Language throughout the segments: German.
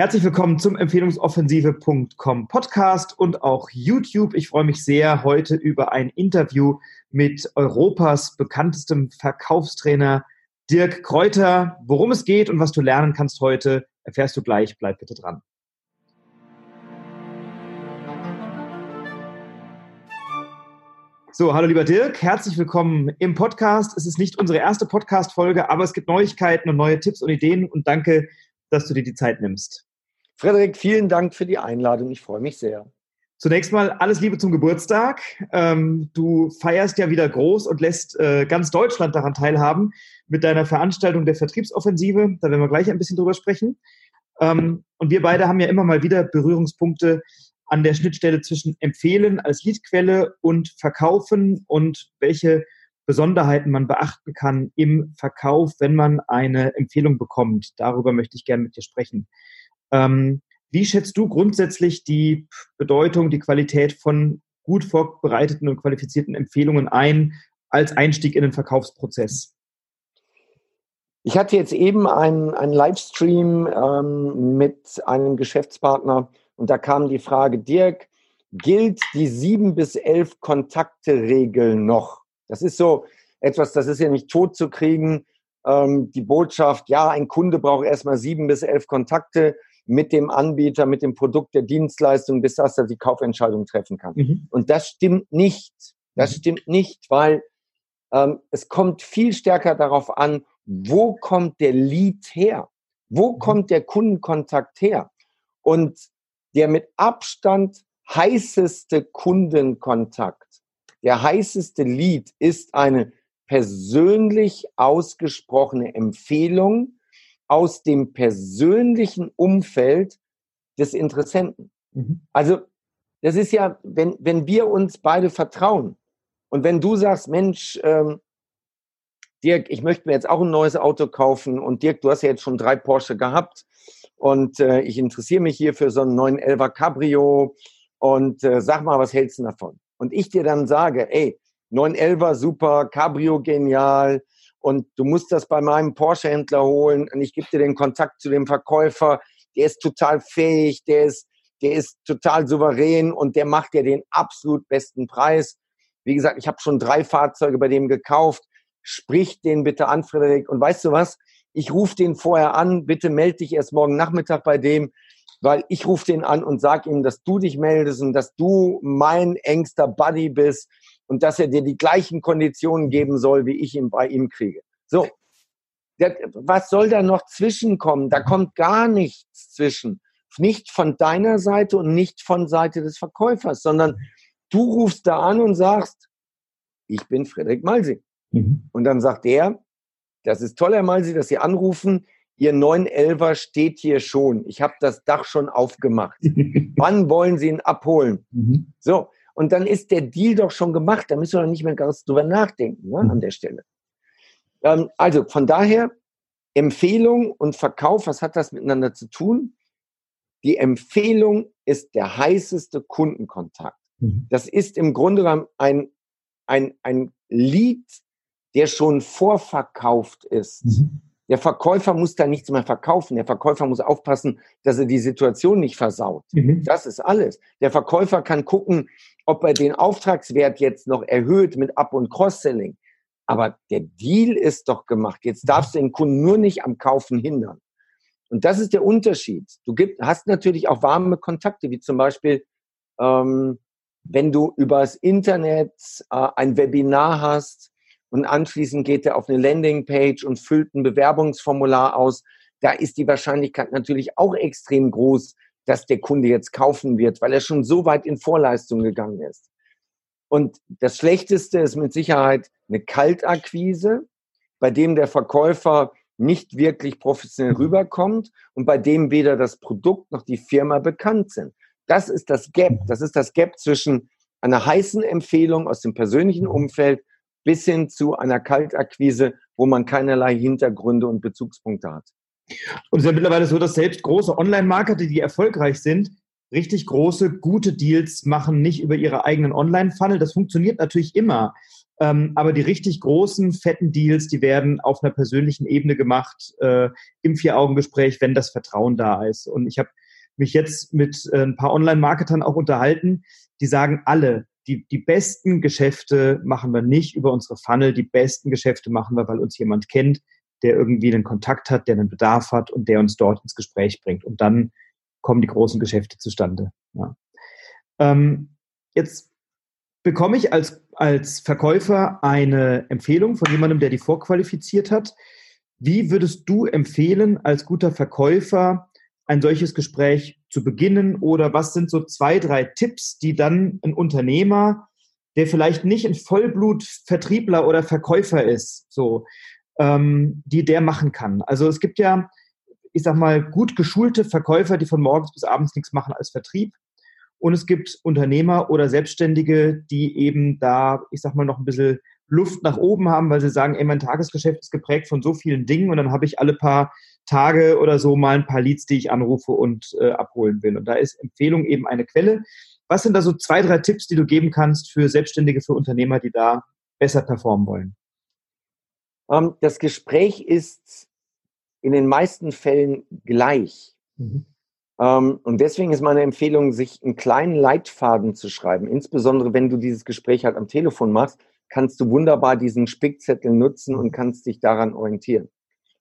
Herzlich willkommen zum Empfehlungsoffensive.com Podcast und auch YouTube. Ich freue mich sehr heute über ein Interview mit Europas bekanntestem Verkaufstrainer Dirk Kräuter. Worum es geht und was du lernen kannst heute, erfährst du gleich. Bleib bitte dran. So, hallo lieber Dirk, herzlich willkommen im Podcast. Es ist nicht unsere erste Podcast-Folge, aber es gibt Neuigkeiten und neue Tipps und Ideen und danke, dass du dir die Zeit nimmst. Frederik, vielen Dank für die Einladung. Ich freue mich sehr. Zunächst mal alles Liebe zum Geburtstag. Ähm, du feierst ja wieder groß und lässt äh, ganz Deutschland daran teilhaben mit deiner Veranstaltung der Vertriebsoffensive. Da werden wir gleich ein bisschen drüber sprechen. Ähm, und wir beide haben ja immer mal wieder Berührungspunkte an der Schnittstelle zwischen Empfehlen als Leadquelle und Verkaufen und welche Besonderheiten man beachten kann im Verkauf, wenn man eine Empfehlung bekommt. Darüber möchte ich gerne mit dir sprechen. Ähm, wie schätzt du grundsätzlich die Bedeutung, die Qualität von gut vorbereiteten und qualifizierten Empfehlungen ein als Einstieg in den Verkaufsprozess? Ich hatte jetzt eben einen, einen Livestream ähm, mit einem Geschäftspartner und da kam die Frage, Dirk, gilt die sieben bis elf Kontakte-Regel noch? Das ist so etwas, das ist ja nicht tot zu kriegen. Ähm, die Botschaft, ja, ein Kunde braucht erstmal sieben bis elf Kontakte mit dem Anbieter, mit dem Produkt der Dienstleistung, bis dass er die Kaufentscheidung treffen kann. Mhm. Und das stimmt nicht. Das mhm. stimmt nicht, weil ähm, es kommt viel stärker darauf an, wo kommt der Lead her? Wo mhm. kommt der Kundenkontakt her? Und der mit Abstand heißeste Kundenkontakt, der heißeste Lead ist eine persönlich ausgesprochene Empfehlung aus dem persönlichen Umfeld des Interessenten. Mhm. Also das ist ja, wenn, wenn wir uns beide vertrauen und wenn du sagst, Mensch, ähm, Dirk, ich möchte mir jetzt auch ein neues Auto kaufen und Dirk, du hast ja jetzt schon drei Porsche gehabt und äh, ich interessiere mich hier für so einen neuen Elva Cabrio und äh, sag mal, was hältst du davon? Und ich dir dann sage, ey, 911 super, Cabrio genial, und du musst das bei meinem Porsche-Händler holen und ich gebe dir den Kontakt zu dem Verkäufer, der ist total fähig, der ist, der ist total souverän und der macht dir den absolut besten Preis. Wie gesagt, ich habe schon drei Fahrzeuge bei dem gekauft. Sprich den bitte an, Frederik. Und weißt du was? Ich rufe den vorher an. Bitte melde dich erst morgen Nachmittag bei dem, weil ich rufe den an und sag ihm, dass du dich meldest und dass du mein engster Buddy bist und dass er dir die gleichen Konditionen geben soll, wie ich ihn bei ihm kriege. So, was soll da noch zwischenkommen? Da kommt gar nichts zwischen. Nicht von deiner Seite und nicht von Seite des Verkäufers, sondern du rufst da an und sagst, ich bin Frederik Malsi. Mhm. Und dann sagt er, das ist toll, Herr Malsi, dass Sie anrufen. Ihr 911er steht hier schon. Ich habe das Dach schon aufgemacht. Wann wollen Sie ihn abholen? Mhm. So, und dann ist der Deal doch schon gemacht. Da müssen wir doch nicht mehr ganz drüber nachdenken ne, an mhm. der Stelle. Ähm, also von daher, Empfehlung und Verkauf, was hat das miteinander zu tun? Die Empfehlung ist der heißeste Kundenkontakt. Mhm. Das ist im Grunde genommen ein, ein, ein Lied, der schon vorverkauft ist. Mhm. Der Verkäufer muss da nichts mehr verkaufen. Der Verkäufer muss aufpassen, dass er die Situation nicht versaut. Mhm. Das ist alles. Der Verkäufer kann gucken, ob er den Auftragswert jetzt noch erhöht mit Up- und Cross-Selling. Aber der Deal ist doch gemacht. Jetzt darfst du den Kunden nur nicht am Kaufen hindern. Und das ist der Unterschied. Du gibt, hast natürlich auch warme Kontakte, wie zum Beispiel, ähm, wenn du übers Internet äh, ein Webinar hast und anschließend geht er auf eine Landingpage und füllt ein Bewerbungsformular aus. Da ist die Wahrscheinlichkeit natürlich auch extrem groß, dass der Kunde jetzt kaufen wird, weil er schon so weit in Vorleistung gegangen ist. Und das Schlechteste ist mit Sicherheit eine Kaltakquise, bei dem der Verkäufer nicht wirklich professionell rüberkommt und bei dem weder das Produkt noch die Firma bekannt sind. Das ist das Gap. Das ist das Gap zwischen einer heißen Empfehlung aus dem persönlichen Umfeld bis hin zu einer Kaltakquise, wo man keinerlei Hintergründe und Bezugspunkte hat. Und es ist ja mittlerweile so, dass selbst große Online-Marketer, die erfolgreich sind, richtig große, gute Deals machen, nicht über ihre eigenen Online-Funnel. Das funktioniert natürlich immer. Ähm, aber die richtig großen, fetten Deals, die werden auf einer persönlichen Ebene gemacht, äh, im Vier-Augen-Gespräch, wenn das Vertrauen da ist. Und ich habe mich jetzt mit äh, ein paar Online-Marketern auch unterhalten, die sagen alle, die, die besten Geschäfte machen wir nicht über unsere Funnel, die besten Geschäfte machen wir, weil uns jemand kennt, der irgendwie einen Kontakt hat, der einen Bedarf hat und der uns dort ins Gespräch bringt. Und dann kommen die großen Geschäfte zustande. Ja. Ähm, jetzt bekomme ich als, als Verkäufer eine Empfehlung von jemandem, der die vorqualifiziert hat. Wie würdest du empfehlen, als guter Verkäufer ein solches Gespräch zu beginnen? Oder was sind so zwei, drei Tipps, die dann ein Unternehmer, der vielleicht nicht ein Vollblut-Vertriebler oder Verkäufer ist, so, ähm, die der machen kann? Also es gibt ja, ich sag mal, gut geschulte Verkäufer, die von morgens bis abends nichts machen als Vertrieb. Und es gibt Unternehmer oder Selbstständige, die eben da, ich sag mal, noch ein bisschen Luft nach oben haben, weil sie sagen, ey, mein Tagesgeschäft ist geprägt von so vielen Dingen und dann habe ich alle paar Tage oder so mal ein paar Leads, die ich anrufe und äh, abholen will. Und da ist Empfehlung eben eine Quelle. Was sind da so zwei, drei Tipps, die du geben kannst für Selbstständige, für Unternehmer, die da besser performen wollen? Ähm, das Gespräch ist in den meisten Fällen gleich. Mhm. Ähm, und deswegen ist meine Empfehlung, sich einen kleinen Leitfaden zu schreiben. Insbesondere wenn du dieses Gespräch halt am Telefon machst, kannst du wunderbar diesen Spickzettel nutzen und kannst dich daran orientieren.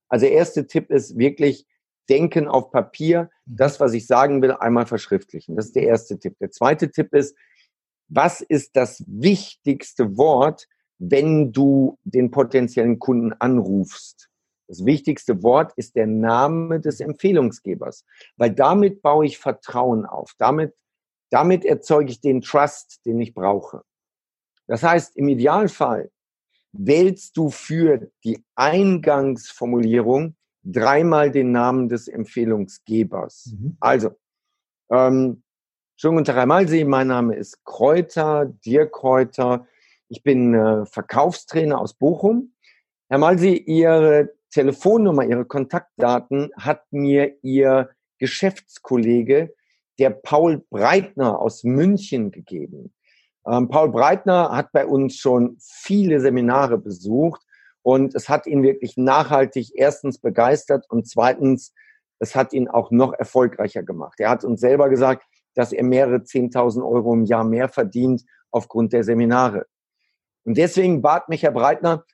Also der erste Tipp ist wirklich denken auf Papier, das, was ich sagen will, einmal verschriftlichen. Das ist der erste Tipp. Der zweite Tipp ist, was ist das wichtigste Wort, wenn du den potenziellen Kunden anrufst? Das wichtigste Wort ist der Name des Empfehlungsgebers, weil damit baue ich Vertrauen auf. Damit, damit erzeuge ich den Trust, den ich brauche. Das heißt, im Idealfall wählst du für die Eingangsformulierung dreimal den Namen des Empfehlungsgebers. Mhm. Also, ähm, schönen guten Tag, Herr Malsee, mein Name ist Kräuter, Dirk Kräuter. Ich bin äh, Verkaufstrainer aus Bochum. Herr Malsee, Ihre Telefonnummer, Ihre Kontaktdaten hat mir Ihr Geschäftskollege, der Paul Breitner aus München gegeben. Ähm, Paul Breitner hat bei uns schon viele Seminare besucht und es hat ihn wirklich nachhaltig erstens begeistert und zweitens, es hat ihn auch noch erfolgreicher gemacht. Er hat uns selber gesagt, dass er mehrere 10.000 Euro im Jahr mehr verdient aufgrund der Seminare. Und deswegen bat mich Herr Breitner,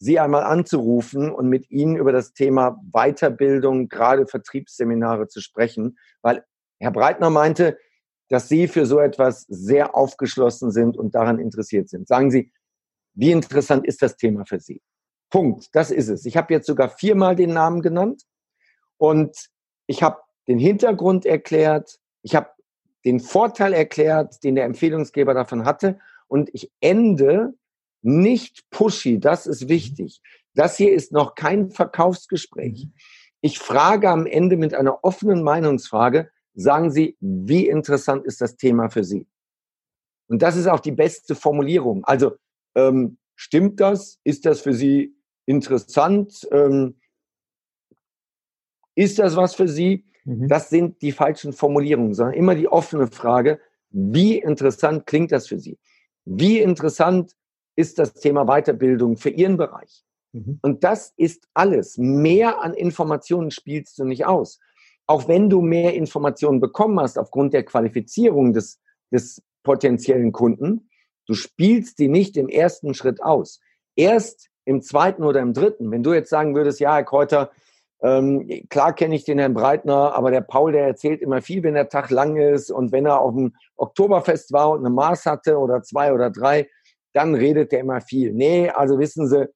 Sie einmal anzurufen und mit Ihnen über das Thema Weiterbildung, gerade Vertriebsseminare zu sprechen, weil Herr Breitner meinte, dass Sie für so etwas sehr aufgeschlossen sind und daran interessiert sind. Sagen Sie, wie interessant ist das Thema für Sie? Punkt, das ist es. Ich habe jetzt sogar viermal den Namen genannt und ich habe den Hintergrund erklärt, ich habe den Vorteil erklärt, den der Empfehlungsgeber davon hatte und ich ende nicht pushy, das ist wichtig. Das hier ist noch kein Verkaufsgespräch. Mhm. Ich frage am Ende mit einer offenen Meinungsfrage, sagen Sie, wie interessant ist das Thema für Sie? Und das ist auch die beste Formulierung. Also, ähm, stimmt das? Ist das für Sie interessant? Ähm, ist das was für Sie? Mhm. Das sind die falschen Formulierungen, sondern immer die offene Frage, wie interessant klingt das für Sie? Wie interessant ist das Thema Weiterbildung für Ihren Bereich. Mhm. Und das ist alles. Mehr an Informationen spielst du nicht aus. Auch wenn du mehr Informationen bekommen hast aufgrund der Qualifizierung des, des potenziellen Kunden, du spielst die nicht im ersten Schritt aus. Erst im zweiten oder im dritten. Wenn du jetzt sagen würdest, ja, Herr Kräuter, ähm, klar kenne ich den Herrn Breitner, aber der Paul, der erzählt immer viel, wenn der Tag lang ist und wenn er auf dem Oktoberfest war und eine Maß hatte oder zwei oder drei, dann redet er immer viel. Nee, also wissen Sie,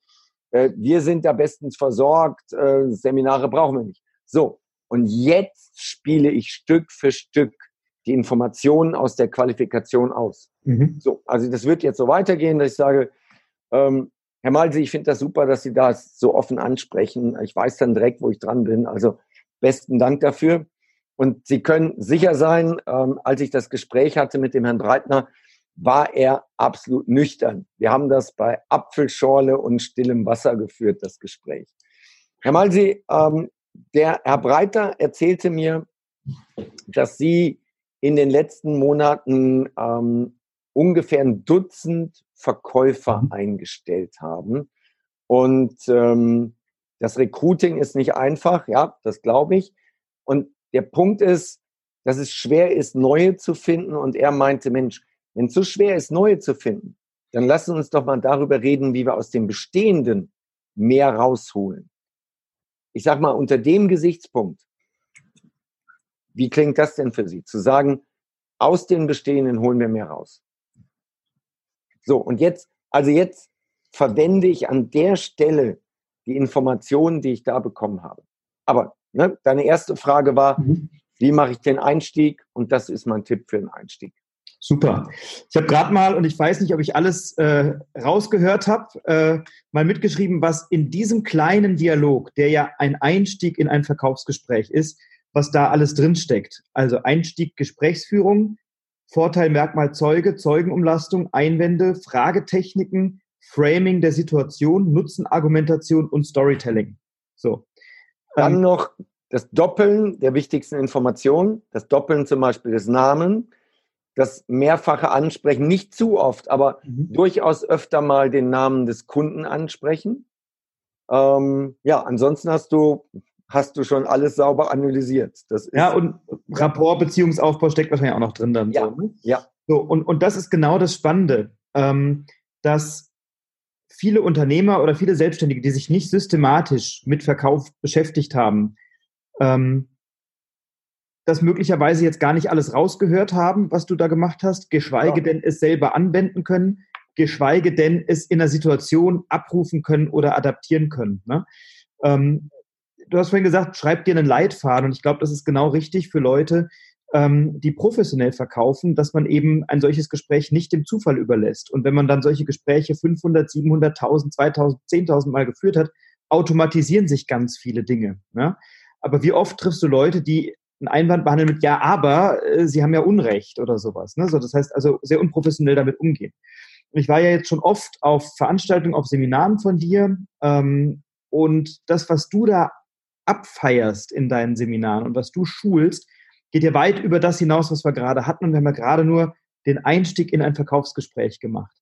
äh, wir sind da bestens versorgt, äh, Seminare brauchen wir nicht. So, und jetzt spiele ich Stück für Stück die Informationen aus der Qualifikation aus. Mhm. So, also das wird jetzt so weitergehen, dass ich sage, ähm, Herr Malse, ich finde das super, dass Sie das so offen ansprechen. Ich weiß dann direkt, wo ich dran bin. Also besten Dank dafür. Und Sie können sicher sein, ähm, als ich das Gespräch hatte mit dem Herrn Breitner, war er absolut nüchtern. Wir haben das bei Apfelschorle und stillem Wasser geführt, das Gespräch. Herr Malsi, ähm, der Herr Breiter erzählte mir, dass Sie in den letzten Monaten ähm, ungefähr ein Dutzend Verkäufer mhm. eingestellt haben. Und ähm, das Recruiting ist nicht einfach, ja, das glaube ich. Und der Punkt ist, dass es schwer ist, neue zu finden. Und er meinte, Mensch, wenn es so schwer ist, neue zu finden, dann lassen uns doch mal darüber reden, wie wir aus dem Bestehenden mehr rausholen. Ich sag mal, unter dem Gesichtspunkt, wie klingt das denn für Sie? Zu sagen, aus den Bestehenden holen wir mehr raus. So, und jetzt, also jetzt verwende ich an der Stelle die Informationen, die ich da bekommen habe. Aber ne, deine erste Frage war, mhm. wie mache ich den Einstieg? Und das ist mein Tipp für den Einstieg. Super. Ich habe gerade mal, und ich weiß nicht, ob ich alles äh, rausgehört habe, äh, mal mitgeschrieben, was in diesem kleinen Dialog, der ja ein Einstieg in ein Verkaufsgespräch ist, was da alles drinsteckt. Also Einstieg, Gesprächsführung, Vorteil, Merkmal, Zeuge, Zeugenumlastung, Einwände, Fragetechniken, Framing der Situation, Nutzenargumentation und Storytelling. So. Dann ähm, noch das Doppeln der wichtigsten Informationen, das Doppeln zum Beispiel des Namen, das mehrfache Ansprechen, nicht zu oft, aber mhm. durchaus öfter mal den Namen des Kunden ansprechen. Ähm, ja, ansonsten hast du hast du schon alles sauber analysiert. Das ja, und Rapport, Beziehungsaufbau steckt wahrscheinlich auch noch drin dann. Ja, so, ne? ja. So, und, und das ist genau das Spannende, ähm, dass viele Unternehmer oder viele Selbstständige, die sich nicht systematisch mit Verkauf beschäftigt haben, ähm, das möglicherweise jetzt gar nicht alles rausgehört haben, was du da gemacht hast, geschweige ja. denn es selber anwenden können, geschweige denn es in einer Situation abrufen können oder adaptieren können. Ne? Ähm, du hast vorhin gesagt, schreib dir einen Leitfaden und ich glaube, das ist genau richtig für Leute, ähm, die professionell verkaufen, dass man eben ein solches Gespräch nicht dem Zufall überlässt. Und wenn man dann solche Gespräche 500, 700, 1000, 2000, 10.000 Mal geführt hat, automatisieren sich ganz viele Dinge. Ne? Aber wie oft triffst du Leute, die einen Einwand behandeln mit Ja, aber äh, sie haben ja Unrecht oder sowas. Ne? So, das heißt also sehr unprofessionell damit umgehen. Ich war ja jetzt schon oft auf Veranstaltungen, auf Seminaren von dir ähm, und das, was du da abfeierst in deinen Seminaren und was du schulst, geht ja weit über das hinaus, was wir gerade hatten. Und wir haben ja gerade nur den Einstieg in ein Verkaufsgespräch gemacht.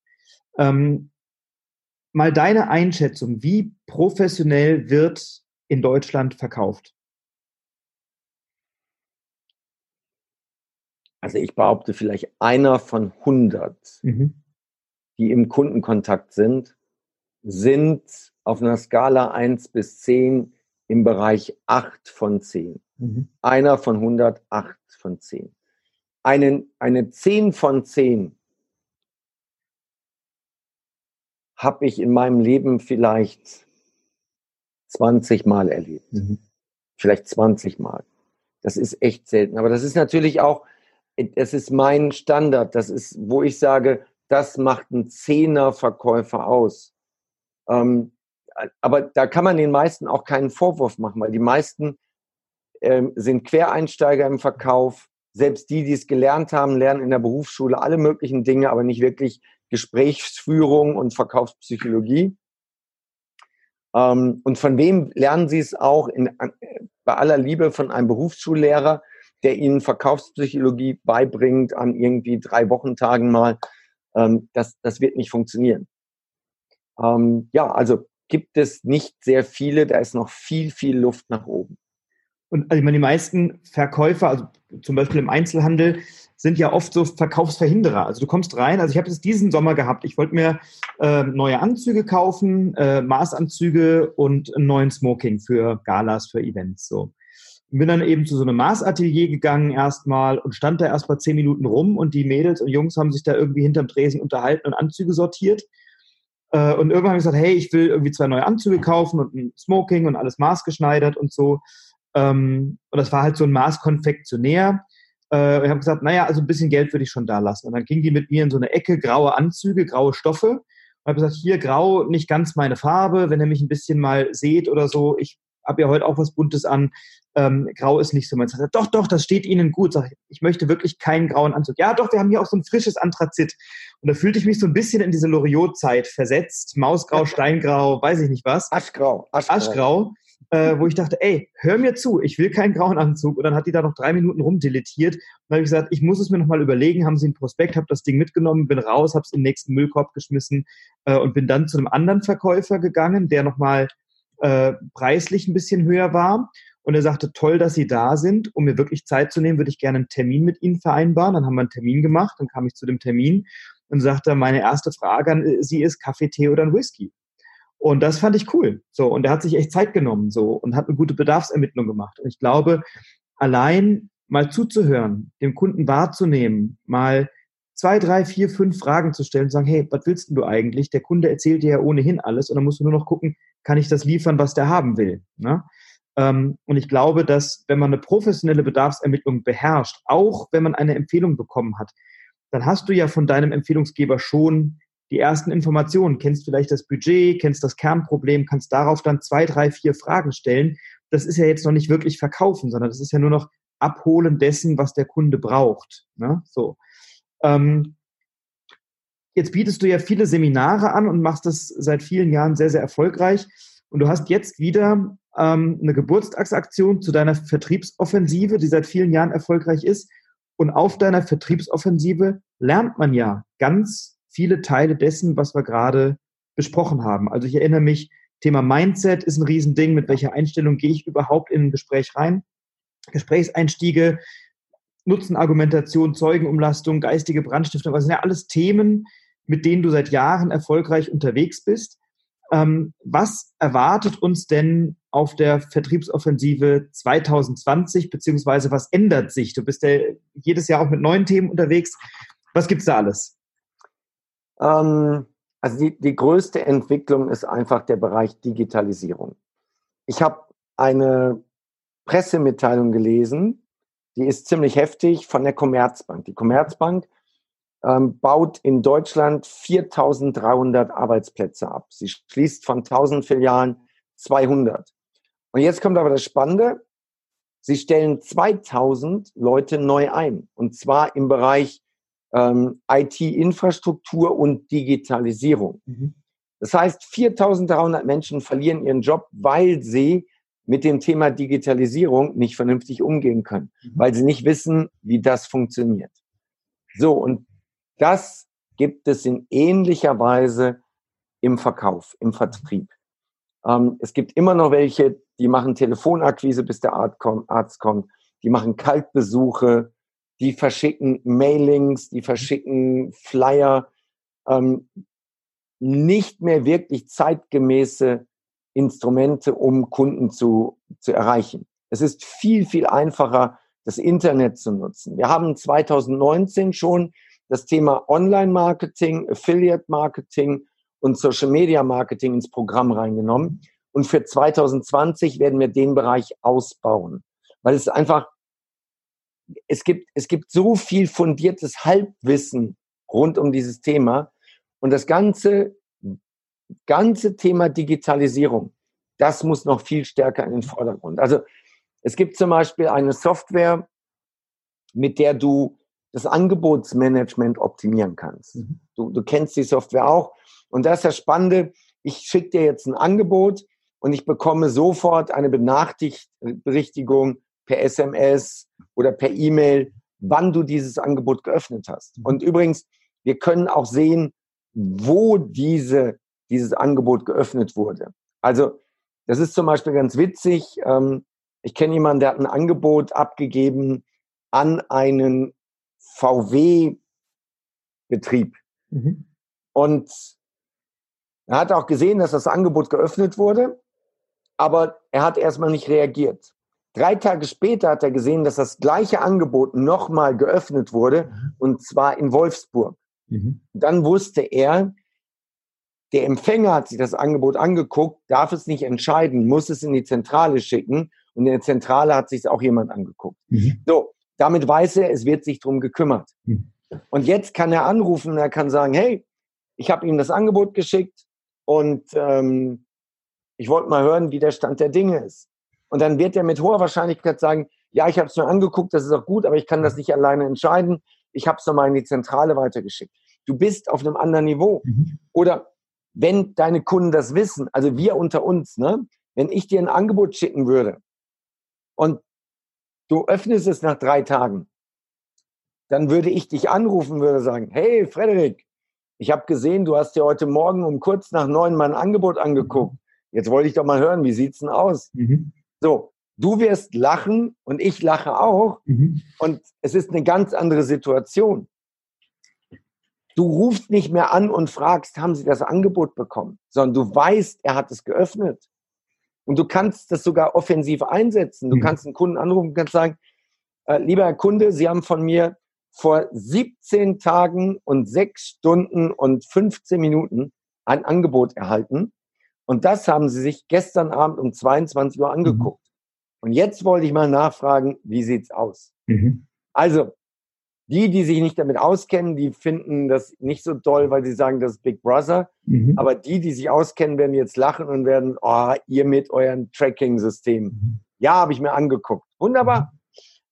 Ähm, mal deine Einschätzung, wie professionell wird in Deutschland verkauft? Also ich behaupte vielleicht einer von 100, mhm. die im Kundenkontakt sind, sind auf einer Skala 1 bis 10 im Bereich 8 von 10. Mhm. Einer von 100, 8 von 10. Einen, eine 10 von 10 habe ich in meinem Leben vielleicht 20 Mal erlebt. Mhm. Vielleicht 20 Mal. Das ist echt selten. Aber das ist natürlich auch, das ist mein Standard. Das ist, wo ich sage, das macht ein Zehner-Verkäufer aus. Ähm, aber da kann man den meisten auch keinen Vorwurf machen, weil die meisten ähm, sind Quereinsteiger im Verkauf. Selbst die, die es gelernt haben, lernen in der Berufsschule alle möglichen Dinge, aber nicht wirklich Gesprächsführung und Verkaufspsychologie. Ähm, und von wem lernen sie es auch in, bei aller Liebe von einem Berufsschullehrer, der ihnen Verkaufspsychologie beibringt an irgendwie drei Wochentagen mal. Ähm, das, das wird nicht funktionieren. Ähm, ja, also gibt es nicht sehr viele, da ist noch viel, viel Luft nach oben. Und also ich meine, die meisten Verkäufer, also zum Beispiel im Einzelhandel, sind ja oft so Verkaufsverhinderer. Also du kommst rein, also ich habe es diesen Sommer gehabt, ich wollte mir äh, neue Anzüge kaufen, äh, Maßanzüge und einen neuen Smoking für Galas, für Events. So. Bin dann eben zu so einem Maßatelier gegangen erstmal und stand da erstmal zehn Minuten rum und die Mädels und Jungs haben sich da irgendwie hinterm Tresen unterhalten und Anzüge sortiert. Äh, und irgendwann habe ich gesagt, hey, ich will irgendwie zwei neue Anzüge kaufen und ein Smoking und alles maßgeschneidert und so. Ähm, und das war halt so ein Maßkonfektionär. Äh, ich habe gesagt, naja, also ein bisschen Geld würde ich schon da lassen. Und dann ging die mit mir in so eine Ecke, graue Anzüge, graue Stoffe. Und habe gesagt, hier grau, nicht ganz meine Farbe. Wenn ihr mich ein bisschen mal seht oder so, ich habe ja heute auch was Buntes an. Ähm, grau ist nicht so mein Sagt, Doch, doch, das steht Ihnen gut. Sag ich, ich möchte wirklich keinen grauen Anzug. Ja, doch, wir haben hier auch so ein frisches Anthrazit. Und da fühlte ich mich so ein bisschen in diese Loriot-Zeit versetzt. Mausgrau, Steingrau, weiß ich nicht was. Aschgrau. Aschgrau. Aschgrau. äh, wo ich dachte, ey, hör mir zu, ich will keinen grauen Anzug. Und dann hat die da noch drei Minuten rumdilettiert. Und dann habe ich gesagt, ich muss es mir nochmal überlegen. Haben sie ein Prospekt, habe das Ding mitgenommen, bin raus, habe es in den nächsten Müllkorb geschmissen äh, und bin dann zu einem anderen Verkäufer gegangen, der nochmal äh, preislich ein bisschen höher war. Und er sagte, toll, dass Sie da sind. Um mir wirklich Zeit zu nehmen, würde ich gerne einen Termin mit Ihnen vereinbaren. Dann haben wir einen Termin gemacht, dann kam ich zu dem Termin und sagte, meine erste Frage an Sie ist Kaffee, Tee oder ein Whisky? Und das fand ich cool. So, und er hat sich echt Zeit genommen so und hat eine gute Bedarfsermittlung gemacht. Und ich glaube, allein mal zuzuhören, dem Kunden wahrzunehmen, mal zwei, drei, vier, fünf Fragen zu stellen und sagen, hey, was willst du eigentlich? Der Kunde erzählt dir ja ohnehin alles und dann musst du nur noch gucken, kann ich das liefern, was der haben will. Ne? Ähm, und ich glaube, dass wenn man eine professionelle Bedarfsermittlung beherrscht, auch wenn man eine Empfehlung bekommen hat, dann hast du ja von deinem Empfehlungsgeber schon die ersten Informationen, kennst vielleicht das Budget, kennst das Kernproblem, kannst darauf dann zwei, drei, vier Fragen stellen. Das ist ja jetzt noch nicht wirklich verkaufen, sondern das ist ja nur noch Abholen dessen, was der Kunde braucht. Ne? So. Ähm, jetzt bietest du ja viele Seminare an und machst das seit vielen Jahren sehr, sehr erfolgreich. Und du hast jetzt wieder ähm, eine Geburtstagsaktion zu deiner Vertriebsoffensive, die seit vielen Jahren erfolgreich ist. Und auf deiner Vertriebsoffensive lernt man ja ganz viele Teile dessen, was wir gerade besprochen haben. Also ich erinnere mich, Thema Mindset ist ein Riesending. Mit welcher Einstellung gehe ich überhaupt in ein Gespräch rein? Gesprächseinstiege, Nutzenargumentation, Zeugenumlastung, geistige Brandstiftung, das sind ja alles Themen, mit denen du seit Jahren erfolgreich unterwegs bist. Ähm, was erwartet uns denn auf der Vertriebsoffensive 2020, beziehungsweise was ändert sich? Du bist ja jedes Jahr auch mit neuen Themen unterwegs. Was gibt's da alles? Ähm, also die, die größte Entwicklung ist einfach der Bereich Digitalisierung. Ich habe eine Pressemitteilung gelesen, die ist ziemlich heftig von der Commerzbank. Die Commerzbank ähm, baut in Deutschland 4.300 Arbeitsplätze ab. Sie schließt von 1.000 Filialen 200. Und jetzt kommt aber das Spannende. Sie stellen 2000 Leute neu ein. Und zwar im Bereich ähm, IT-Infrastruktur und Digitalisierung. Mhm. Das heißt, 4300 Menschen verlieren ihren Job, weil sie mit dem Thema Digitalisierung nicht vernünftig umgehen können, mhm. weil sie nicht wissen, wie das funktioniert. So, und das gibt es in ähnlicher Weise im Verkauf, im Vertrieb. Ähm, es gibt immer noch welche, die machen Telefonakquise, bis der Arzt kommt. Die machen Kaltbesuche, die verschicken Mailings, die verschicken Flyer, ähm, nicht mehr wirklich zeitgemäße Instrumente, um Kunden zu, zu erreichen. Es ist viel, viel einfacher, das Internet zu nutzen. Wir haben 2019 schon das Thema Online-Marketing, Affiliate-Marketing und Social-Media-Marketing ins Programm reingenommen. Und für 2020 werden wir den Bereich ausbauen, weil es einfach es gibt, es gibt so viel fundiertes Halbwissen rund um dieses Thema. Und das ganze, ganze Thema Digitalisierung, das muss noch viel stärker in den Vordergrund. Also es gibt zum Beispiel eine Software, mit der du das Angebotsmanagement optimieren kannst. Mhm. Du, du kennst die Software auch. Und das ist das Spannende. Ich schicke dir jetzt ein Angebot und ich bekomme sofort eine Benachrichtigung, per SMS oder per E-Mail, wann du dieses Angebot geöffnet hast. Mhm. Und übrigens, wir können auch sehen, wo diese, dieses Angebot geöffnet wurde. Also, das ist zum Beispiel ganz witzig. Ähm, ich kenne jemanden, der hat ein Angebot abgegeben an einen VW-Betrieb. Mhm. Und er hat auch gesehen, dass das Angebot geöffnet wurde, aber er hat erstmal nicht reagiert. Drei Tage später hat er gesehen, dass das gleiche Angebot nochmal geöffnet wurde, mhm. und zwar in Wolfsburg. Mhm. Dann wusste er, der Empfänger hat sich das Angebot angeguckt, darf es nicht entscheiden, muss es in die Zentrale schicken und in der Zentrale hat sich auch jemand angeguckt. Mhm. So, damit weiß er, es wird sich drum gekümmert. Mhm. Und jetzt kann er anrufen und er kann sagen, hey, ich habe ihm das Angebot geschickt und ähm, ich wollte mal hören, wie der Stand der Dinge ist. Und dann wird er mit hoher Wahrscheinlichkeit sagen, ja, ich habe es mir angeguckt, das ist auch gut, aber ich kann das nicht alleine entscheiden. Ich habe es nochmal in die Zentrale weitergeschickt. Du bist auf einem anderen Niveau. Mhm. Oder wenn deine Kunden das wissen, also wir unter uns, ne, wenn ich dir ein Angebot schicken würde und du öffnest es nach drei Tagen, dann würde ich dich anrufen, würde sagen, hey Frederik, ich habe gesehen, du hast dir heute Morgen um kurz nach neun mein Angebot angeguckt. Jetzt wollte ich doch mal hören, wie sieht's denn aus? Mhm. So, du wirst lachen und ich lache auch. Mhm. Und es ist eine ganz andere Situation. Du rufst nicht mehr an und fragst, haben sie das Angebot bekommen, sondern du weißt, er hat es geöffnet. Und du kannst das sogar offensiv einsetzen. Du mhm. kannst einen Kunden anrufen und kannst sagen, äh, lieber Herr Kunde, Sie haben von mir vor 17 Tagen und 6 Stunden und 15 Minuten ein Angebot erhalten. Und das haben Sie sich gestern Abend um 22 Uhr mhm. angeguckt. Mhm. Und jetzt wollte ich mal nachfragen, wie sieht's aus? Mhm. Also, die, die sich nicht damit auskennen, die finden das nicht so toll, weil sie sagen, das ist Big Brother. Mhm. Aber die, die sich auskennen, werden jetzt lachen und werden, oh, ihr mit euren Tracking-System. Mhm. Ja, habe ich mir angeguckt. Wunderbar.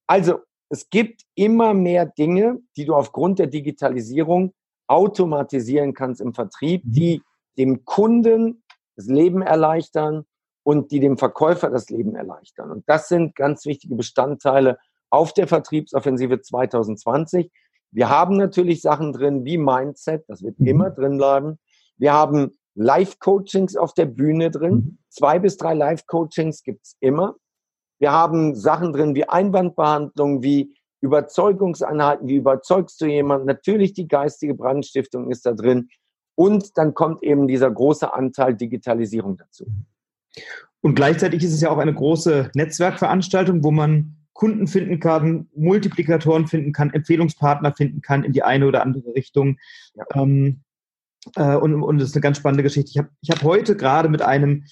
Also, es gibt immer mehr Dinge, die du aufgrund der Digitalisierung automatisieren kannst im Vertrieb, mhm. die dem Kunden das Leben erleichtern und die dem Verkäufer das Leben erleichtern. Und das sind ganz wichtige Bestandteile auf der Vertriebsoffensive 2020. Wir haben natürlich Sachen drin wie Mindset, das wird mhm. immer drin bleiben. Wir haben Live-Coachings auf der Bühne drin. Mhm. Zwei bis drei Live-Coachings gibt's immer. Wir haben Sachen drin wie Einwandbehandlung, wie Überzeugungseinheiten, wie überzeugst du jemanden. Natürlich die geistige Brandstiftung ist da drin. Und dann kommt eben dieser große Anteil Digitalisierung dazu. Und gleichzeitig ist es ja auch eine große Netzwerkveranstaltung, wo man Kunden finden kann, Multiplikatoren finden kann, Empfehlungspartner finden kann in die eine oder andere Richtung. Ja. Ähm, äh, und, und das ist eine ganz spannende Geschichte. Ich habe ich hab heute gerade mit einem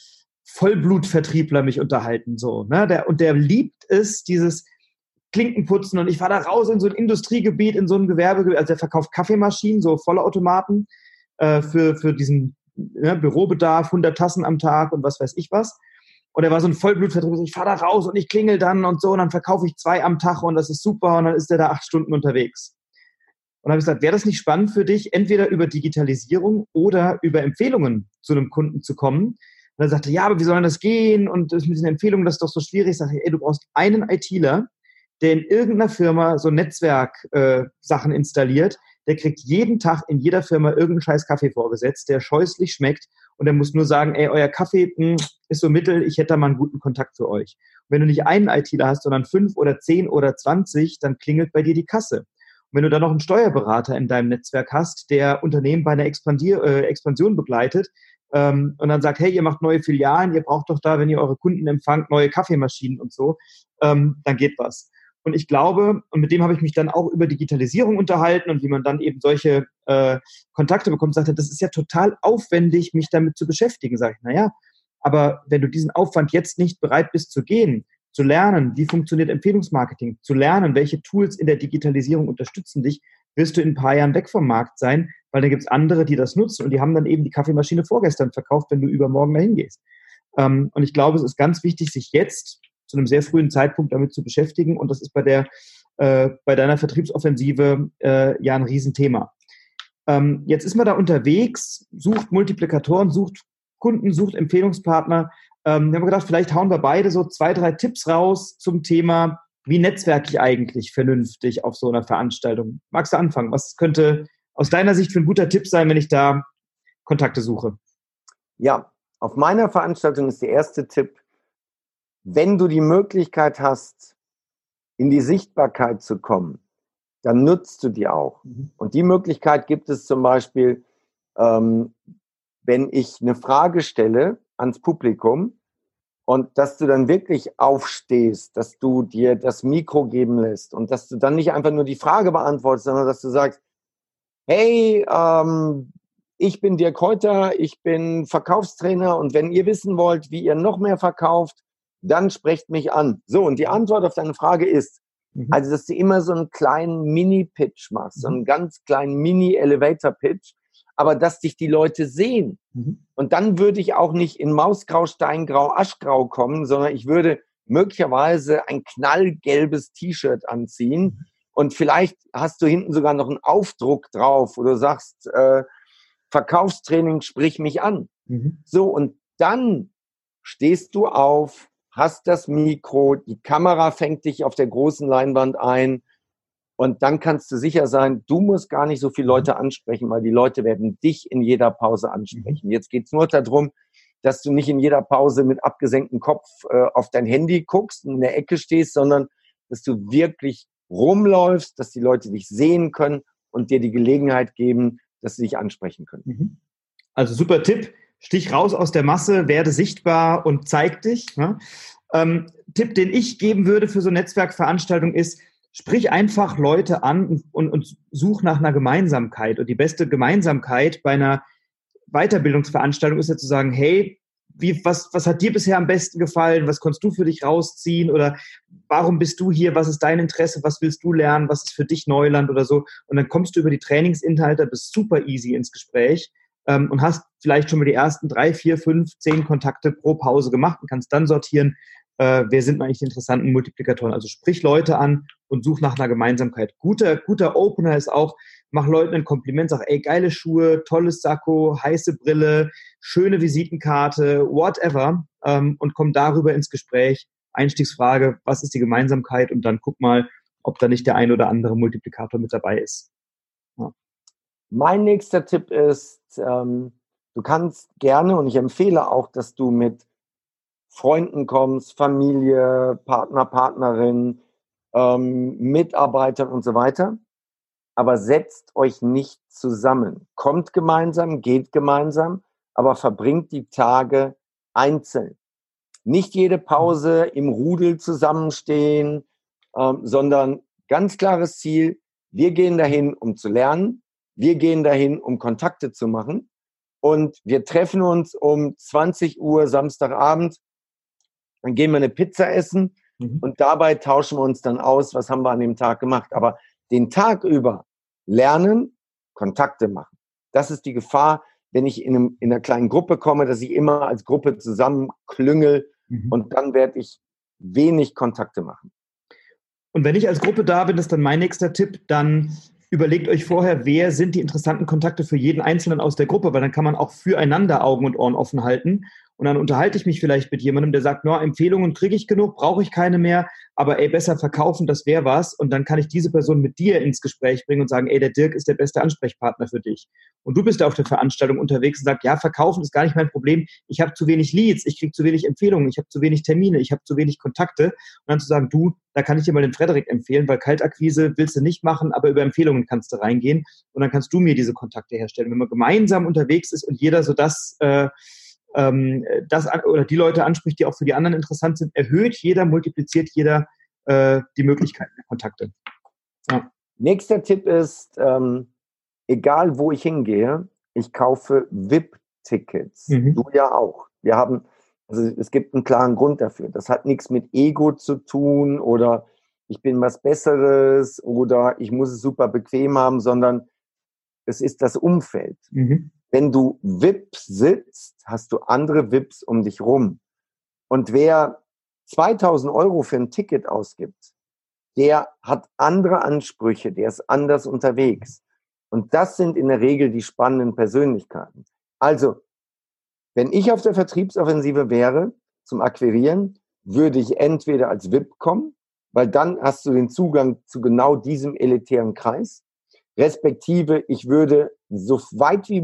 Vollblutvertriebler mich unterhalten, so, ne? Der, und der liebt es, dieses Klinkenputzen. Und ich war da raus in so ein Industriegebiet, in so ein Gewerbegebiet, also der verkauft Kaffeemaschinen, so volle Automaten äh, für, für diesen ne, Bürobedarf, 100 Tassen am Tag und was weiß ich was. Und er war so ein Vollblutvertrieb, ich fahre da raus und ich klingel dann und so und dann verkaufe ich zwei am Tag und das ist super und dann ist er da acht Stunden unterwegs. Und habe ich gesagt, wäre das nicht spannend für dich, entweder über Digitalisierung oder über Empfehlungen zu einem Kunden zu kommen? Und er sagte, ja, aber wie soll das gehen? Und das mit diesen Empfehlungen, das ist doch so schwierig. Ich sage, ey, du brauchst einen ITler, der in irgendeiner Firma so Netzwerk-Sachen äh, installiert, der kriegt jeden Tag in jeder Firma irgendeinen scheiß Kaffee vorgesetzt, der scheußlich schmeckt und der muss nur sagen, ey, euer Kaffee mh, hm, ist so mittel, ich hätte da mal einen guten Kontakt für euch. Und wenn du nicht einen ITler hast, sondern fünf oder zehn oder zwanzig, dann klingelt bei dir die Kasse. Und wenn du dann noch einen Steuerberater in deinem Netzwerk hast, der Unternehmen bei einer Expandier äh, Expansion begleitet ähm, und dann sagt, hey, ihr macht neue Filialen, ihr braucht doch da, wenn ihr eure Kunden empfangt, neue Kaffeemaschinen und so, ähm, dann geht was. Und ich glaube, und mit dem habe ich mich dann auch über Digitalisierung unterhalten und wie man dann eben solche äh, Kontakte bekommt, sagte, das ist ja total aufwendig, mich damit zu beschäftigen. Sage ich, naja, aber wenn du diesen Aufwand jetzt nicht bereit bist zu gehen, zu lernen, wie funktioniert Empfehlungsmarketing, zu lernen, welche Tools in der Digitalisierung unterstützen dich, wirst du in ein paar Jahren weg vom Markt sein, weil dann gibt es andere, die das nutzen und die haben dann eben die Kaffeemaschine vorgestern verkauft, wenn du übermorgen dahin gehst. Ähm, und ich glaube, es ist ganz wichtig, sich jetzt zu einem sehr frühen Zeitpunkt damit zu beschäftigen. Und das ist bei der äh, bei deiner Vertriebsoffensive äh, ja ein Riesenthema. Ähm, jetzt ist man da unterwegs, sucht Multiplikatoren, sucht Kunden, sucht Empfehlungspartner. Ähm, wir haben gedacht, vielleicht hauen wir beide so zwei, drei Tipps raus zum Thema, wie netzwerke ich eigentlich vernünftig auf so einer Veranstaltung. Magst du anfangen? Was könnte aus deiner Sicht für ein guter Tipp sein, wenn ich da Kontakte suche? Ja, auf meiner Veranstaltung ist der erste Tipp, wenn du die Möglichkeit hast, in die Sichtbarkeit zu kommen, dann nutzt du die auch. Mhm. Und die Möglichkeit gibt es zum Beispiel, ähm, wenn ich eine Frage stelle ans Publikum und dass du dann wirklich aufstehst, dass du dir das Mikro geben lässt und dass du dann nicht einfach nur die Frage beantwortest, sondern dass du sagst, hey, ähm, ich bin Dirk Kräuter, ich bin Verkaufstrainer und wenn ihr wissen wollt, wie ihr noch mehr verkauft, dann sprecht mich an. So, und die Antwort auf deine Frage ist, mhm. also, dass du immer so einen kleinen Mini-Pitch machst, so einen mhm. ganz kleinen Mini-Elevator-Pitch, aber dass dich die Leute sehen. Mhm. Und dann würde ich auch nicht in Mausgrau, Steingrau, Aschgrau kommen, sondern ich würde möglicherweise ein knallgelbes T-Shirt anziehen. Mhm. Und vielleicht hast du hinten sogar noch einen Aufdruck drauf, wo du sagst, äh, Verkaufstraining, sprich mich an. Mhm. So, und dann stehst du auf, hast das Mikro, die Kamera fängt dich auf der großen Leinwand ein und dann kannst du sicher sein, du musst gar nicht so viele Leute ansprechen, weil die Leute werden dich in jeder Pause ansprechen. Jetzt geht's nur darum, dass du nicht in jeder Pause mit abgesenktem Kopf äh, auf dein Handy guckst und in der Ecke stehst, sondern dass du wirklich rumläufst, dass die Leute dich sehen können und dir die Gelegenheit geben, dass sie dich ansprechen können. Mhm. Also super Tipp. Stich raus aus der Masse, werde sichtbar und zeig dich. Ne? Ähm, Tipp, den ich geben würde für so Netzwerkveranstaltung ist, sprich einfach Leute an und, und, und such nach einer Gemeinsamkeit. Und die beste Gemeinsamkeit bei einer Weiterbildungsveranstaltung ist ja zu sagen, hey, wie, was, was hat dir bisher am besten gefallen? Was konntest du für dich rausziehen? Oder warum bist du hier? Was ist dein Interesse? Was willst du lernen? Was ist für dich Neuland oder so? Und dann kommst du über die Trainingsinhalte, bist super easy ins Gespräch ähm, und hast vielleicht schon mal die ersten drei, vier, fünf, zehn Kontakte pro Pause gemacht und kannst dann sortieren, äh, wer sind eigentlich die interessanten Multiplikatoren. Also sprich Leute an und such nach einer Gemeinsamkeit. Guter, guter Opener ist auch, mach Leuten ein Kompliment, sag, ey, geile Schuhe, tolles Sakko, heiße Brille, schöne Visitenkarte, whatever, ähm, und komm darüber ins Gespräch. Einstiegsfrage, was ist die Gemeinsamkeit? Und dann guck mal, ob da nicht der ein oder andere Multiplikator mit dabei ist. Mein nächster Tipp ist, ähm, du kannst gerne und ich empfehle auch, dass du mit Freunden kommst, Familie, Partner, Partnerin, ähm, Mitarbeitern und so weiter. Aber setzt euch nicht zusammen. Kommt gemeinsam, geht gemeinsam, aber verbringt die Tage einzeln. Nicht jede Pause im Rudel zusammenstehen, ähm, sondern ganz klares Ziel. Wir gehen dahin, um zu lernen. Wir gehen dahin, um Kontakte zu machen. Und wir treffen uns um 20 Uhr Samstagabend. Dann gehen wir eine Pizza essen mhm. und dabei tauschen wir uns dann aus, was haben wir an dem Tag gemacht. Aber den Tag über lernen, Kontakte machen. Das ist die Gefahr, wenn ich in, einem, in einer kleinen Gruppe komme, dass ich immer als Gruppe zusammenklüngel mhm. und dann werde ich wenig Kontakte machen. Und wenn ich als Gruppe da bin, das ist dann mein nächster Tipp, dann überlegt euch vorher, wer sind die interessanten Kontakte für jeden Einzelnen aus der Gruppe, weil dann kann man auch füreinander Augen und Ohren offen halten und dann unterhalte ich mich vielleicht mit jemandem, der sagt, no, Empfehlungen kriege ich genug, brauche ich keine mehr, aber ey, besser verkaufen, das wäre was. Und dann kann ich diese Person mit dir ins Gespräch bringen und sagen, ey, der Dirk ist der beste Ansprechpartner für dich. Und du bist ja auf der Veranstaltung unterwegs und sagst, ja, verkaufen ist gar nicht mein Problem. Ich habe zu wenig Leads, ich kriege zu wenig Empfehlungen, ich habe zu wenig Termine, ich habe zu wenig Kontakte. Und dann zu sagen, du, da kann ich dir mal den Frederik empfehlen, weil Kaltakquise willst du nicht machen, aber über Empfehlungen kannst du reingehen und dann kannst du mir diese Kontakte herstellen. Wenn man gemeinsam unterwegs ist und jeder so das äh, ähm, das oder die Leute anspricht, die auch für die anderen interessant sind, erhöht jeder, multipliziert jeder äh, die Möglichkeiten der Kontakte. Ja. Nächster Tipp ist, ähm, egal wo ich hingehe, ich kaufe VIP-Tickets. Mhm. Du ja auch. Wir haben, also es gibt einen klaren Grund dafür. Das hat nichts mit Ego zu tun oder ich bin was Besseres oder ich muss es super bequem haben, sondern es ist das Umfeld. Mhm. Wenn du VIP sitzt, hast du andere VIPs um dich rum. Und wer 2000 Euro für ein Ticket ausgibt, der hat andere Ansprüche, der ist anders unterwegs. Und das sind in der Regel die spannenden Persönlichkeiten. Also, wenn ich auf der Vertriebsoffensive wäre zum Akquirieren, würde ich entweder als VIP kommen, weil dann hast du den Zugang zu genau diesem elitären Kreis respektive ich würde so weit wie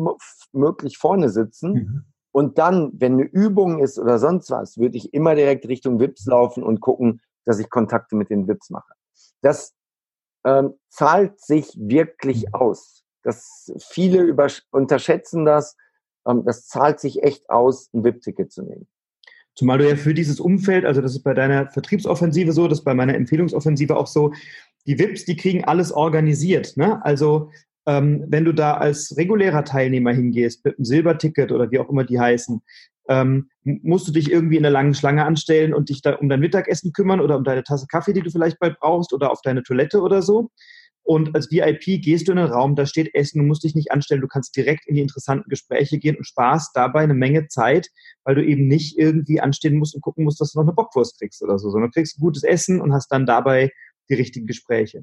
möglich vorne sitzen mhm. und dann, wenn eine Übung ist oder sonst was, würde ich immer direkt Richtung Wips laufen und gucken, dass ich Kontakte mit den Wips mache. Das ähm, zahlt sich wirklich mhm. aus. Das viele unterschätzen das. Ähm, das zahlt sich echt aus, ein VIP-Ticket zu nehmen. Zumal du ja für dieses Umfeld, also das ist bei deiner Vertriebsoffensive so, das ist bei meiner Empfehlungsoffensive auch so, die VIPs, die kriegen alles organisiert. Ne? Also ähm, wenn du da als regulärer Teilnehmer hingehst, mit einem Silberticket oder wie auch immer die heißen, ähm, musst du dich irgendwie in der langen Schlange anstellen und dich da um dein Mittagessen kümmern oder um deine Tasse Kaffee, die du vielleicht bald brauchst oder auf deine Toilette oder so. Und als VIP gehst du in einen Raum, da steht Essen, du musst dich nicht anstellen, du kannst direkt in die interessanten Gespräche gehen und sparst dabei eine Menge Zeit, weil du eben nicht irgendwie anstehen musst und gucken musst, dass du noch eine Bockwurst kriegst oder so, sondern du kriegst gutes Essen und hast dann dabei die richtigen Gespräche.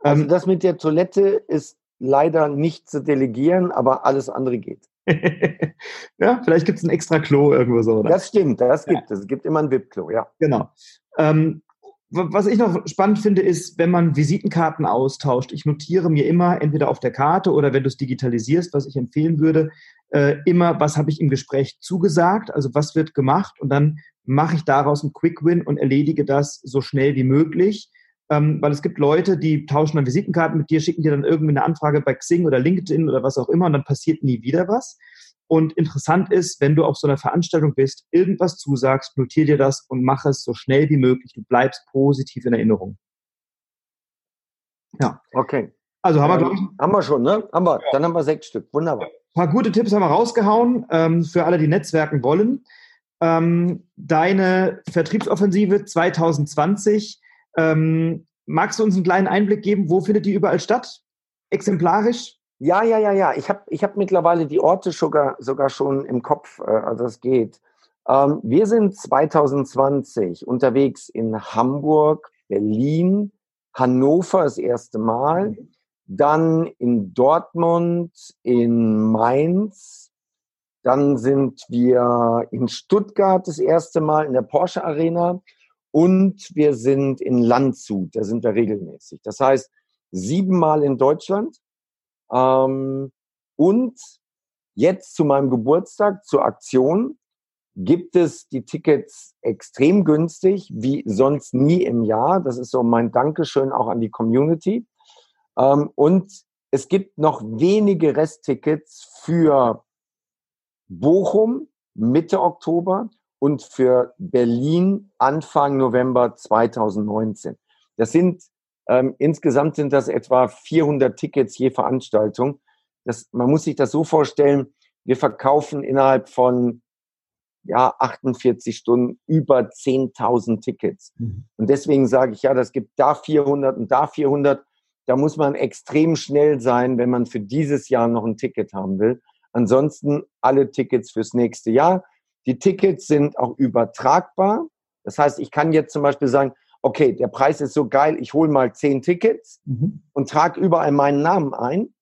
Also ähm, das mit der Toilette ist leider nicht zu delegieren, aber alles andere geht. ja, vielleicht gibt es ein extra Klo irgendwo so. Oder? Das stimmt, das gibt ja. es. Es gibt immer ein VIP-Klo, ja. Genau. Ähm, was ich noch spannend finde, ist, wenn man Visitenkarten austauscht. Ich notiere mir immer, entweder auf der Karte oder wenn du es digitalisierst, was ich empfehlen würde, äh, immer, was habe ich im Gespräch zugesagt, also was wird gemacht und dann mache ich daraus einen Quick Win und erledige das so schnell wie möglich. Ähm, weil es gibt Leute, die tauschen dann Visitenkarten mit dir, schicken dir dann irgendwie eine Anfrage bei Xing oder LinkedIn oder was auch immer und dann passiert nie wieder was. Und interessant ist, wenn du auf so einer Veranstaltung bist, irgendwas zusagst, notier dir das und mach es so schnell wie möglich. Du bleibst positiv in Erinnerung. Ja. Okay. Also haben wir, glaube ich. Haben wir schon, ne? Haben wir. Ja. Dann haben wir sechs Stück. Wunderbar. Ein paar gute Tipps haben wir rausgehauen ähm, für alle, die Netzwerken wollen. Ähm, deine Vertriebsoffensive 2020. Ähm, magst du uns einen kleinen Einblick geben? Wo findet die überall statt? Exemplarisch? Ja, ja, ja, ja. Ich habe ich hab mittlerweile die Orte sogar, sogar schon im Kopf, äh, also es geht. Ähm, wir sind 2020 unterwegs in Hamburg, Berlin, Hannover das erste Mal, dann in Dortmund, in Mainz, dann sind wir in Stuttgart das erste Mal in der Porsche Arena und wir sind in Landshut, da sind wir regelmäßig. Das heißt, siebenmal in Deutschland ähm, und jetzt zu meinem Geburtstag, zur Aktion, gibt es die Tickets extrem günstig, wie sonst nie im Jahr. Das ist so mein Dankeschön auch an die Community. Ähm, und es gibt noch wenige Resttickets für Bochum Mitte Oktober und für Berlin Anfang November 2019. Das sind ähm, insgesamt sind das etwa 400 Tickets je Veranstaltung. Das, man muss sich das so vorstellen, wir verkaufen innerhalb von ja, 48 Stunden über 10.000 Tickets. Mhm. Und deswegen sage ich, ja, das gibt da 400 und da 400. Da muss man extrem schnell sein, wenn man für dieses Jahr noch ein Ticket haben will. Ansonsten alle Tickets fürs nächste Jahr. Die Tickets sind auch übertragbar. Das heißt, ich kann jetzt zum Beispiel sagen, okay, der Preis ist so geil, ich hole mal zehn Tickets mhm. und trage überall meinen Namen ein.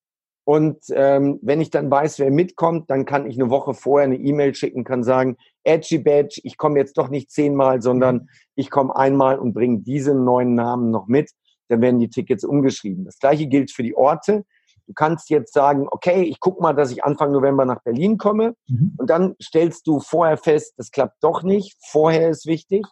Und ähm, wenn ich dann weiß, wer mitkommt, dann kann ich eine Woche vorher eine E-Mail schicken, kann sagen, Edgy Badge, ich komme jetzt doch nicht zehnmal, sondern mhm. ich komme einmal und bringe diesen neuen Namen noch mit. Dann werden die Tickets umgeschrieben. Das gleiche gilt für die Orte. Du kannst jetzt sagen, okay, ich gucke mal, dass ich Anfang November nach Berlin komme. Mhm. Und dann stellst du vorher fest, das klappt doch nicht. Vorher ist wichtig.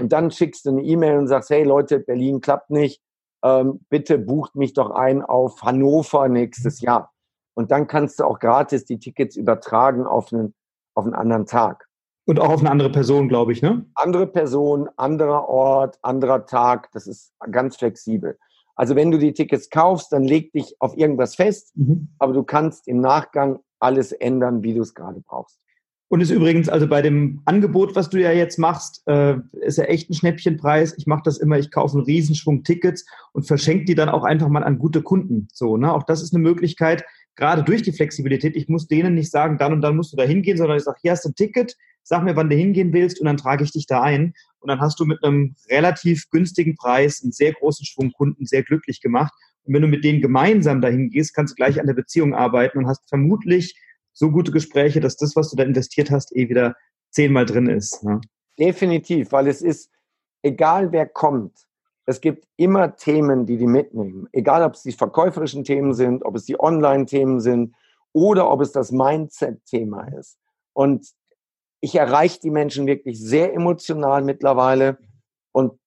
Und dann schickst du eine E-Mail und sagst, hey Leute, Berlin klappt nicht, ähm, bitte bucht mich doch ein auf Hannover nächstes Jahr. Und dann kannst du auch gratis die Tickets übertragen auf einen, auf einen anderen Tag. Und auch auf eine andere Person, glaube ich, ne? Andere Person, anderer Ort, anderer Tag, das ist ganz flexibel. Also wenn du die Tickets kaufst, dann leg dich auf irgendwas fest, mhm. aber du kannst im Nachgang alles ändern, wie du es gerade brauchst. Und ist übrigens, also bei dem Angebot, was du ja jetzt machst, äh, ist ja echt ein Schnäppchenpreis. Ich mache das immer, ich kaufe einen Riesenschwung Tickets und verschenke die dann auch einfach mal an gute Kunden. So, ne? Auch das ist eine Möglichkeit, gerade durch die Flexibilität. Ich muss denen nicht sagen, dann und dann musst du da hingehen, sondern ich sage, hier hast du ein Ticket, sag mir, wann du hingehen willst und dann trage ich dich da ein. Und dann hast du mit einem relativ günstigen Preis einen sehr großen Schwung Kunden sehr glücklich gemacht. Und wenn du mit denen gemeinsam dahin gehst, kannst du gleich an der Beziehung arbeiten und hast vermutlich so gute Gespräche, dass das, was du da investiert hast, eh wieder zehnmal drin ist. Ne? Definitiv, weil es ist, egal wer kommt, es gibt immer Themen, die die mitnehmen. Egal, ob es die verkäuferischen Themen sind, ob es die Online-Themen sind oder ob es das Mindset-Thema ist. Und ich erreiche die Menschen wirklich sehr emotional mittlerweile. Und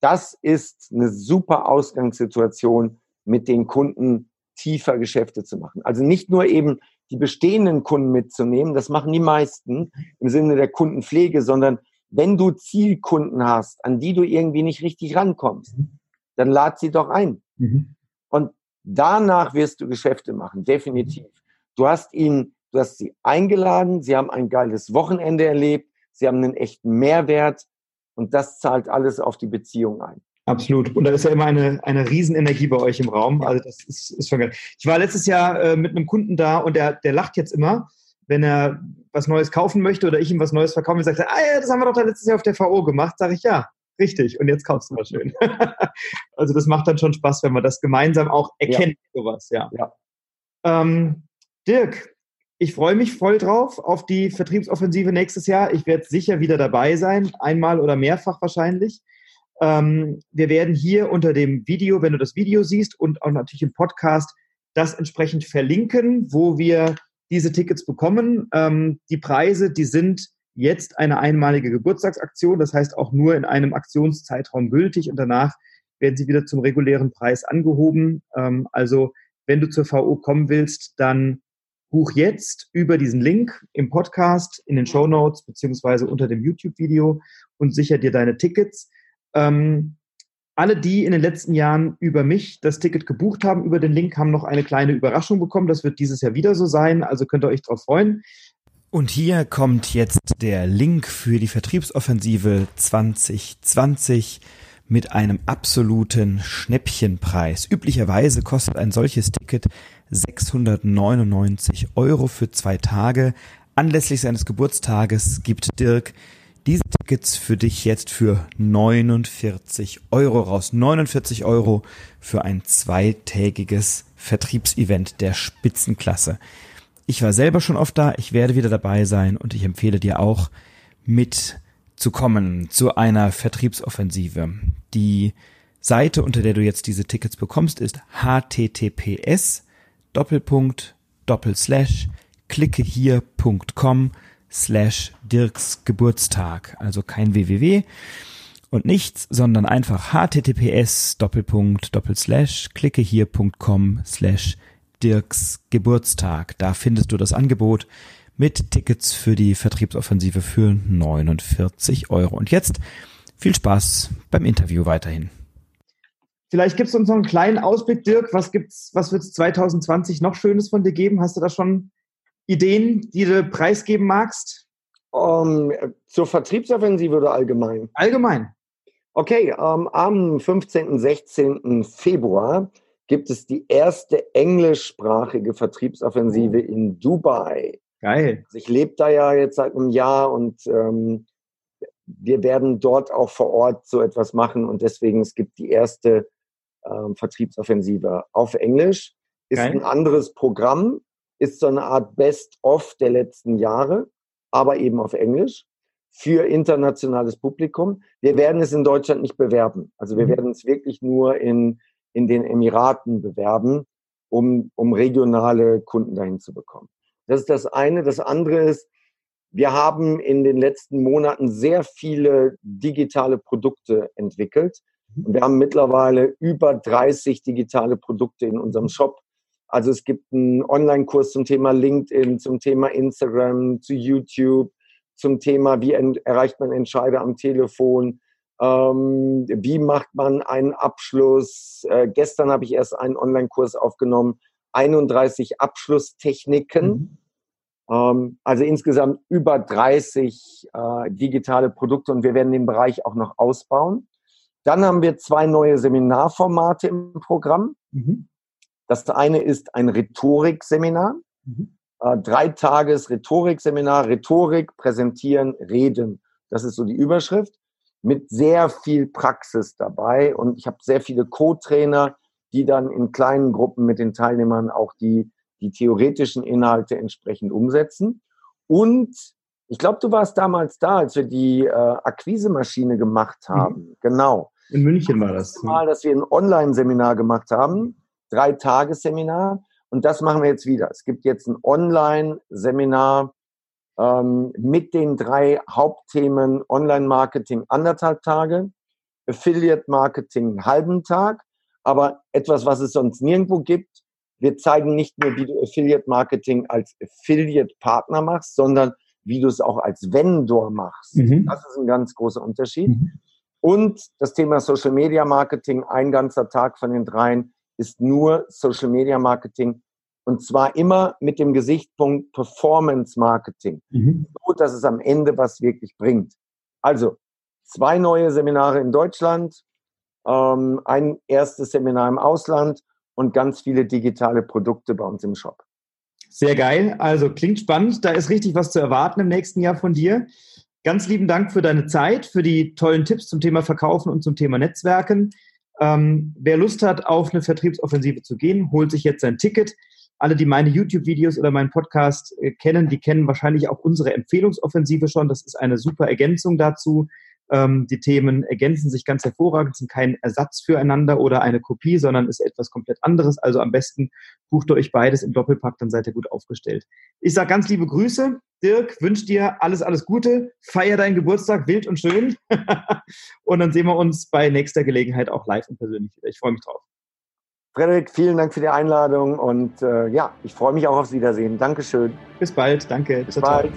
das ist eine super Ausgangssituation, mit den Kunden tiefer Geschäfte zu machen. Also nicht nur eben die bestehenden Kunden mitzunehmen. Das machen die meisten im Sinne der Kundenpflege, sondern wenn du Zielkunden hast, an die du irgendwie nicht richtig rankommst, mhm. dann lad sie doch ein. Mhm. Und danach wirst du Geschäfte machen, definitiv. Du hast ihn, du hast sie eingeladen, sie haben ein geiles Wochenende erlebt, sie haben einen echten Mehrwert und das zahlt alles auf die Beziehung ein. Absolut. Und da ist ja immer eine, eine Riesenenergie bei euch im Raum. Also das ist, ist schon geil. Ich war letztes Jahr äh, mit einem Kunden da und der, der lacht jetzt immer, wenn er was Neues kaufen möchte oder ich ihm was Neues verkaufe, sagt er, ah ja, das haben wir doch da letztes Jahr auf der VO gemacht. Sage ich, ja, richtig. Und jetzt kaufst du mal schön. also das macht dann schon Spaß, wenn man das gemeinsam auch erkennt, ja. sowas, ja. ja. Ähm, Dirk, ich freue mich voll drauf auf die Vertriebsoffensive nächstes Jahr. Ich werde sicher wieder dabei sein, einmal oder mehrfach wahrscheinlich. Ähm, wir werden hier unter dem Video, wenn du das Video siehst und auch natürlich im Podcast, das entsprechend verlinken, wo wir diese Tickets bekommen. Ähm, die Preise, die sind jetzt eine einmalige Geburtstagsaktion, das heißt auch nur in einem Aktionszeitraum gültig und danach werden sie wieder zum regulären Preis angehoben. Ähm, also wenn du zur VO kommen willst, dann buch jetzt über diesen Link im Podcast, in den Show Notes beziehungsweise unter dem YouTube-Video und sicher dir deine Tickets. Ähm, alle, die in den letzten Jahren über mich das Ticket gebucht haben, über den Link, haben noch eine kleine Überraschung bekommen. Das wird dieses Jahr wieder so sein, also könnt ihr euch darauf freuen. Und hier kommt jetzt der Link für die Vertriebsoffensive 2020 mit einem absoluten Schnäppchenpreis. Üblicherweise kostet ein solches Ticket 699 Euro für zwei Tage. Anlässlich seines Geburtstages gibt Dirk Tickets für dich jetzt für 49 Euro raus. 49 Euro für ein zweitägiges Vertriebsevent der Spitzenklasse. Ich war selber schon oft da, ich werde wieder dabei sein und ich empfehle dir auch mit zu kommen zu einer Vertriebsoffensive. Die Seite, unter der du jetzt diese Tickets bekommst, ist https Doppelpunkt Doppelslash klicke hier.com slash Dirks Geburtstag. Also kein www und nichts, sondern einfach https Doppelpunkt Doppelslash klicke hier.com slash Dirks Geburtstag. Da findest du das Angebot mit Tickets für die Vertriebsoffensive für 49 Euro. Und jetzt viel Spaß beim Interview weiterhin. Vielleicht gibst du uns noch einen kleinen Ausblick, Dirk. Was gibt's, was wird es 2020 noch Schönes von dir geben? Hast du da schon Ideen, die du preisgeben magst? Um, ähm, zur Vertriebsoffensive oder allgemein? Allgemein. Okay, um, ähm, am 15. 16. Februar gibt es die erste englischsprachige Vertriebsoffensive in Dubai. Geil. Also ich lebe da ja jetzt seit einem Jahr und ähm, wir werden dort auch vor Ort so etwas machen und deswegen es gibt die erste ähm, Vertriebsoffensive auf Englisch. Ist Geil. ein anderes Programm, ist so eine Art Best-of der letzten Jahre, aber eben auf Englisch für internationales Publikum. Wir werden es in Deutschland nicht bewerben. Also wir mhm. werden es wirklich nur in, in den Emiraten bewerben, um, um regionale Kunden dahin zu bekommen. Das ist das eine. Das andere ist, wir haben in den letzten Monaten sehr viele digitale Produkte entwickelt. Mhm. Und wir haben mittlerweile über 30 digitale Produkte in unserem Shop. Also es gibt einen Online-Kurs zum Thema LinkedIn, zum Thema Instagram, zu YouTube, zum Thema, wie erreicht man Entscheider am Telefon, ähm, wie macht man einen Abschluss. Äh, gestern habe ich erst einen Online-Kurs aufgenommen, 31 Abschlusstechniken. Mhm. Ähm, also insgesamt über 30 äh, digitale Produkte und wir werden den Bereich auch noch ausbauen. Dann haben wir zwei neue Seminarformate im Programm. Mhm. Das eine ist ein Rhetorikseminar. Mhm. Äh, drei Tages Rhetorikseminar, Rhetorik, präsentieren, reden. Das ist so die Überschrift. Mit sehr viel Praxis dabei. Und ich habe sehr viele Co-Trainer, die dann in kleinen Gruppen mit den Teilnehmern auch die, die theoretischen Inhalte entsprechend umsetzen. Und ich glaube, du warst damals da, als wir die äh, Akquise-Maschine gemacht mhm. haben. Mhm. Genau. In München war das. das Mal, dass wir ein Online-Seminar gemacht haben, drei Tagesseminar. Und das machen wir jetzt wieder. Es gibt jetzt ein Online-Seminar ähm, mit den drei Hauptthemen Online-Marketing anderthalb Tage, Affiliate-Marketing einen halben Tag aber etwas, was es sonst nirgendwo gibt. Wir zeigen nicht nur, wie du Affiliate Marketing als Affiliate Partner machst, sondern wie du es auch als Vendor machst. Mhm. Das ist ein ganz großer Unterschied. Mhm. Und das Thema Social Media Marketing, ein ganzer Tag von den dreien, ist nur Social Media Marketing. Und zwar immer mit dem Gesichtspunkt Performance Marketing. Mhm. So, dass es am Ende was wirklich bringt. Also, zwei neue Seminare in Deutschland, ähm, ein erstes Seminar im Ausland und ganz viele digitale Produkte bei uns im Shop. Sehr geil. Also klingt spannend. Da ist richtig was zu erwarten im nächsten Jahr von dir. Ganz lieben Dank für deine Zeit, für die tollen Tipps zum Thema Verkaufen und zum Thema Netzwerken. Ähm, wer Lust hat, auf eine Vertriebsoffensive zu gehen, holt sich jetzt sein Ticket. Alle, die meine YouTube-Videos oder meinen Podcast äh, kennen, die kennen wahrscheinlich auch unsere Empfehlungsoffensive schon. Das ist eine super Ergänzung dazu. Ähm, die Themen ergänzen sich ganz hervorragend, sind kein Ersatz füreinander oder eine Kopie, sondern ist etwas komplett anderes. Also am besten bucht ihr euch beides im Doppelpack, dann seid ihr gut aufgestellt. Ich sage ganz liebe Grüße. Dirk, wünsche dir alles, alles Gute. Feier deinen Geburtstag wild und schön. und dann sehen wir uns bei nächster Gelegenheit auch live und persönlich wieder. Ich freue mich drauf. Frederik, vielen Dank für die Einladung und äh, ja, ich freue mich auch aufs Wiedersehen. Dankeschön. Bis bald, danke. Bis bald.